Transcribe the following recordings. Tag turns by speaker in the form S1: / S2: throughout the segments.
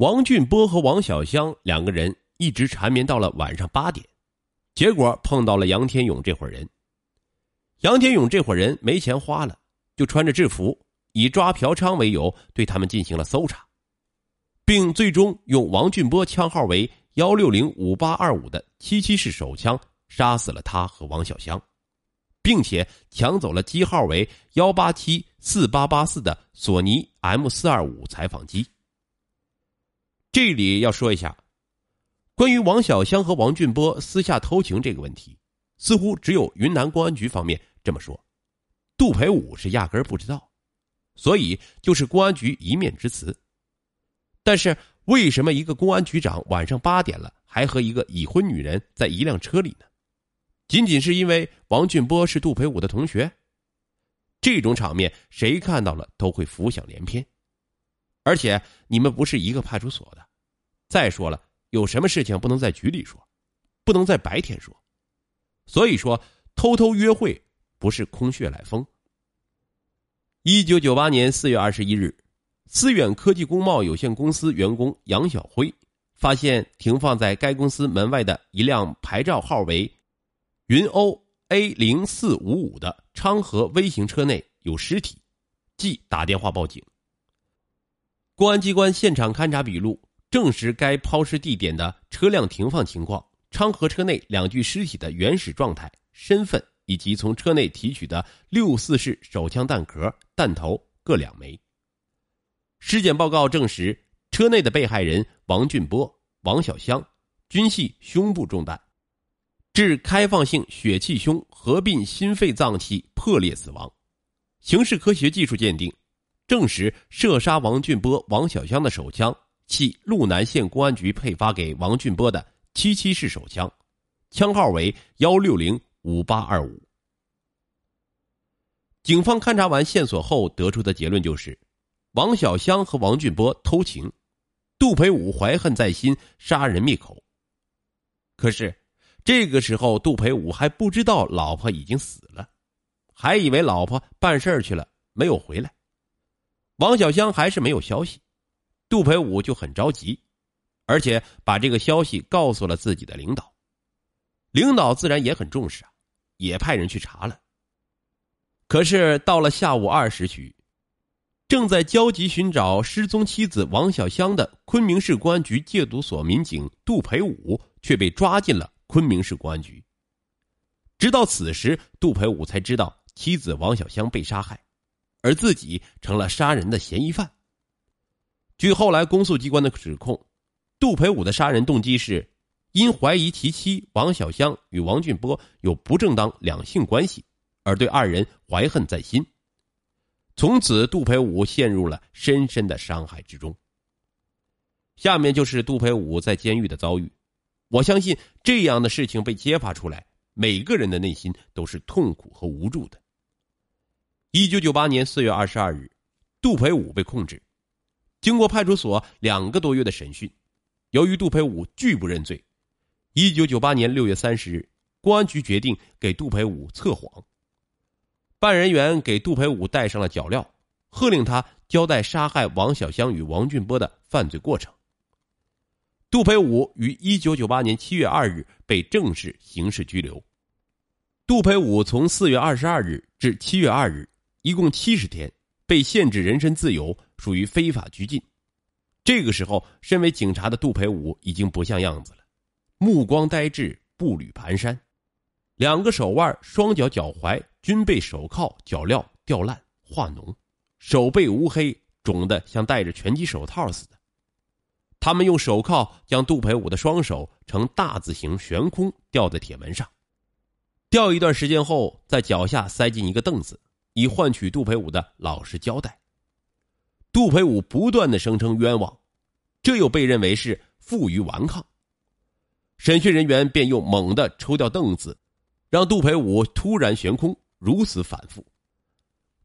S1: 王俊波和王小香两个人一直缠绵到了晚上八点，结果碰到了杨天勇这伙人。杨天勇这伙人没钱花了，就穿着制服，以抓嫖娼为由对他们进行了搜查，并最终用王俊波枪号为幺六零五八二五的七七式手枪杀死了他和王小香，并且抢走了机号为幺八七四八八四的索尼 M 四二五采访机。这里要说一下，关于王小香和王俊波私下偷情这个问题，似乎只有云南公安局方面。这么说，杜培武是压根儿不知道，所以就是公安局一面之词。但是为什么一个公安局长晚上八点了还和一个已婚女人在一辆车里呢？仅仅是因为王俊波是杜培武的同学？这种场面谁看到了都会浮想联翩。而且你们不是一个派出所的，再说了，有什么事情不能在局里说，不能在白天说，所以说偷偷约会。不是空穴来风。一九九八年四月二十一日，思远科技工贸有限公司员工杨晓辉发现停放在该公司门外的一辆牌照号为“云欧 A 零四五五”的昌河微型车内有尸体，即打电话报警。公安机关现场勘查笔录证实，该抛尸地点的车辆停放情况、昌河车内两具尸体的原始状态、身份。以及从车内提取的六四式手枪弹壳弹头各两枚。尸检报告证实，车内的被害人王俊波、王小香均系胸部中弹，致开放性血气胸合并心肺脏器破裂死亡。刑事科学技术鉴定证实，射杀王俊波、王小香的手枪系路南县公安局配发给王俊波的七七式手枪，枪号为幺六零。五八二五。警方勘查完线索后得出的结论就是，王小香和王俊波偷情，杜培武怀恨在心，杀人灭口。可是这个时候，杜培武还不知道老婆已经死了，还以为老婆办事去了，没有回来。王小香还是没有消息，杜培武就很着急，而且把这个消息告诉了自己的领导。领导自然也很重视啊，也派人去查了。可是到了下午二时许，正在焦急寻找失踪妻子王小香的昆明市公安局戒毒所民警杜培武却被抓进了昆明市公安局。直到此时，杜培武才知道妻子王小香被杀害，而自己成了杀人的嫌疑犯。据后来公诉机关的指控，杜培武的杀人动机是。因怀疑其妻王小香与王俊波有不正当两性关系，而对二人怀恨在心。从此，杜培武陷入了深深的伤害之中。下面就是杜培武在监狱的遭遇。我相信这样的事情被揭发出来，每个人的内心都是痛苦和无助的。一九九八年四月二十二日，杜培武被控制。经过派出所两个多月的审讯，由于杜培武拒不认罪。一九九八年六月三十日，公安局决定给杜培武测谎。办案人员给杜培武戴上了脚镣，喝令他交代杀害王小香与王俊波的犯罪过程。杜培武于一九九八年七月二日被正式刑事拘留。杜培武从四月二十二日至七月二日，一共七十天被限制人身自由，属于非法拘禁。这个时候，身为警察的杜培武已经不像样子了。目光呆滞，步履蹒跚，两个手腕、双脚、脚踝均被手铐、脚镣吊烂化脓，手背乌黑，肿得像戴着拳击手套似的。他们用手铐将杜培武的双手呈大字形悬空吊在铁门上，吊一段时间后，在脚下塞进一个凳子，以换取杜培武的老实交代。杜培武不断的声称冤枉，这又被认为是负隅顽抗。审讯人员便又猛地抽掉凳子，让杜培武突然悬空，如此反复。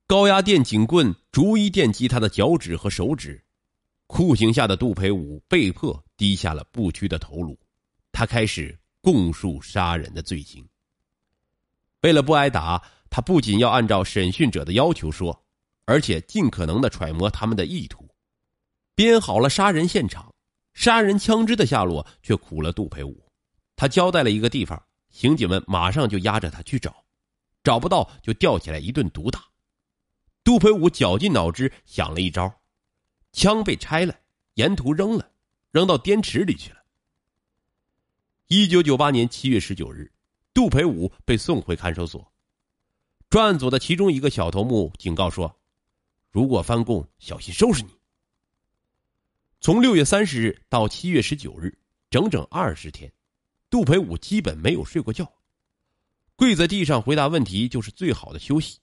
S1: 高压电警棍逐一电击他的脚趾和手指，酷刑下的杜培武被迫低下了不屈的头颅，他开始供述杀人的罪行。为了不挨打，他不仅要按照审讯者的要求说，而且尽可能的揣摩他们的意图，编好了杀人现场，杀人枪支的下落却苦了杜培武。他交代了一个地方，刑警们马上就押着他去找，找不到就吊起来一顿毒打。杜培武绞尽脑汁想了一招，枪被拆了，沿途扔了，扔到滇池里去了。一九九八年七月十九日，杜培武被送回看守所。专案组的其中一个小头目警告说：“如果翻供，小心收拾你。”从六月三十日到七月十九日，整整二十天，杜培武基本没有睡过觉，跪在地上回答问题就是最好的休息，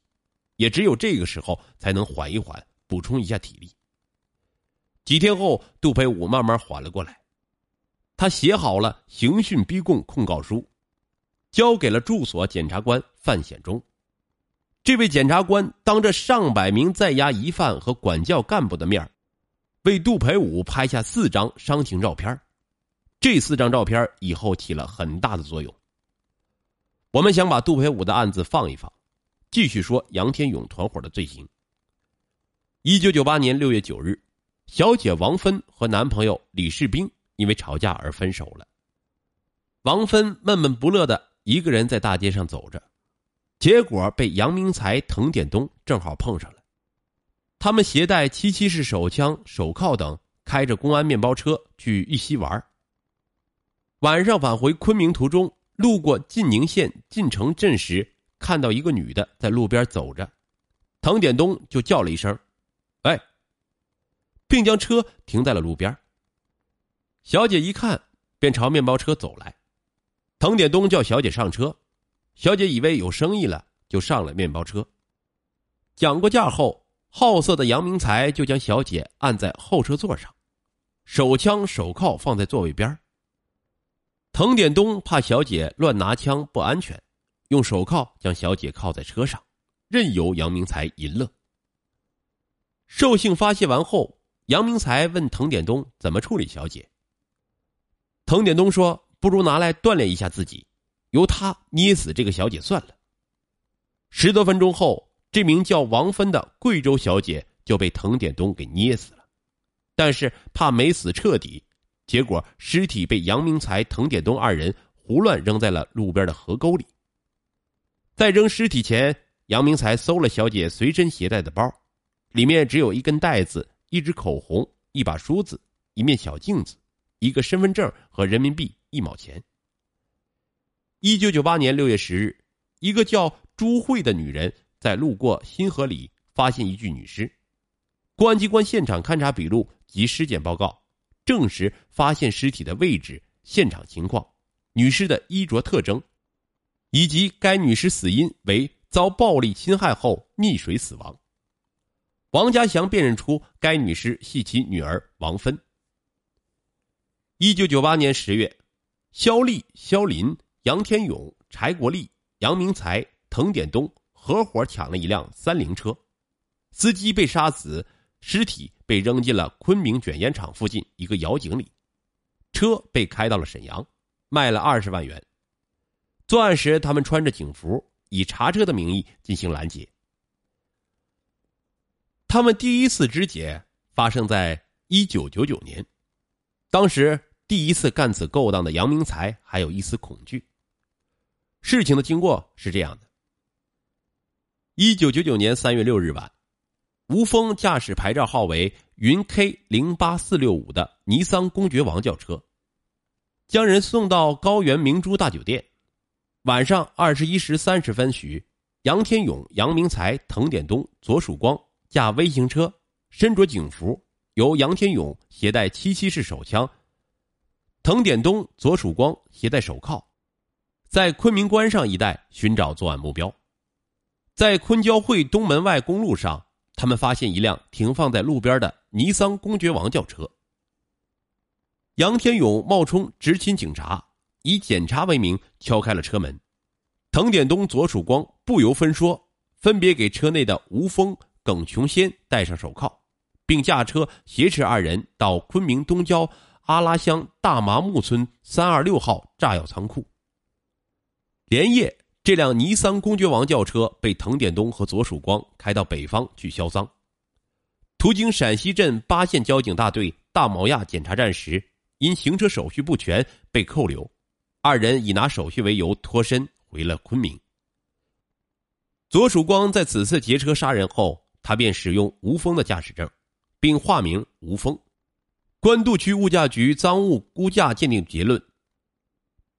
S1: 也只有这个时候才能缓一缓，补充一下体力。几天后，杜培武慢慢缓了过来，他写好了刑讯逼供控告书，交给了住所检察官范显忠。这位检察官当着上百名在押疑犯和管教干部的面为杜培武拍下四张伤情照片，这四张照片以后起了很大的作用。我们想把杜培武的案子放一放，继续说杨天勇团伙的罪行。一九九八年六月九日，小姐王芬和男朋友李世兵因为吵架而分手了。王芬闷闷不乐的一个人在大街上走着，结果被杨明才、滕典东正好碰上了。他们携带七七式手枪、手铐等，开着公安面包车去玉溪玩。晚上返回昆明途中，路过晋宁县晋城镇时，看到一个女的在路边走着，滕典东就叫了一声：“哎！”并将车停在了路边。小姐一看，便朝面包车走来。滕典东叫小姐上车，小姐以为有生意了，就上了面包车。讲过价后。好色的杨明才就将小姐按在后车座上，手枪手铐放在座位边滕典东怕小姐乱拿枪不安全，用手铐将小姐铐在车上，任由杨明才淫乐。兽性发泄完后，杨明才问滕典东怎么处理小姐。滕典东说：“不如拿来锻炼一下自己，由他捏死这个小姐算了。”十多分钟后。这名叫王芬的贵州小姐就被滕典东给捏死了，但是怕没死彻底，结果尸体被杨明才、滕典东二人胡乱扔在了路边的河沟里。在扔尸体前，杨明才搜了小姐随身携带的包，里面只有一根带子、一支口红、一把梳子、一面小镜子、一个身份证和人民币一毛钱。一九九八年六月十日，一个叫朱慧的女人。在路过新河里，发现一具女尸。公安机关现场勘查笔录及尸检报告证实，发现尸体的位置、现场情况、女尸的衣着特征，以及该女尸死因为遭暴力侵害后溺水死亡。王家祥辨认出该女尸系其女儿王芬。一九九八年十月，肖丽、肖林、杨天勇、柴国立、杨明才、滕典东。合伙抢了一辆三菱车，司机被杀死，尸体被扔进了昆明卷烟厂附近一个窑井里，车被开到了沈阳，卖了二十万元。作案时，他们穿着警服，以查车的名义进行拦截。他们第一次肢解发生在一九九九年，当时第一次干此勾当的杨明才还有一丝恐惧。事情的经过是这样的。一九九九年三月六日晚，吴峰驾驶牌照号为云 K 零八四六五的尼桑公爵王轿车，将人送到高原明珠大酒店。晚上二十一时三十分许，杨天勇、杨明才、滕典东、左曙光驾微型车，身着警服，由杨天勇携带七七式手枪，滕典东、左曙光携带手铐，在昆明关上一带寻找作案目标。在昆交会东门外公路上，他们发现一辆停放在路边的尼桑公爵王轿车。杨天勇冒充执勤警察，以检查为名敲开了车门。滕典东、左曙光不由分说，分别给车内的吴峰、耿琼仙戴上手铐，并驾车挟持二人到昆明东郊阿拉乡大麻木村三二六号炸药仓库。连夜。这辆尼桑公爵王轿车被滕典东和左曙光开到北方去销赃，途经陕西镇八县交警大队大毛亚检查站时，因行车手续不全被扣留，二人以拿手续为由脱身回了昆明。左曙光在此次劫车杀人后，他便使用吴峰的驾驶证，并化名吴峰。官渡区物价局赃物估价鉴定结论，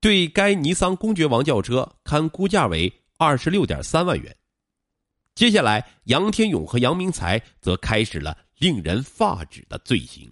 S1: 对该尼桑公爵王轿车堪估价为二十六点三万元。接下来，杨天勇和杨明才则开始了令人发指的罪行。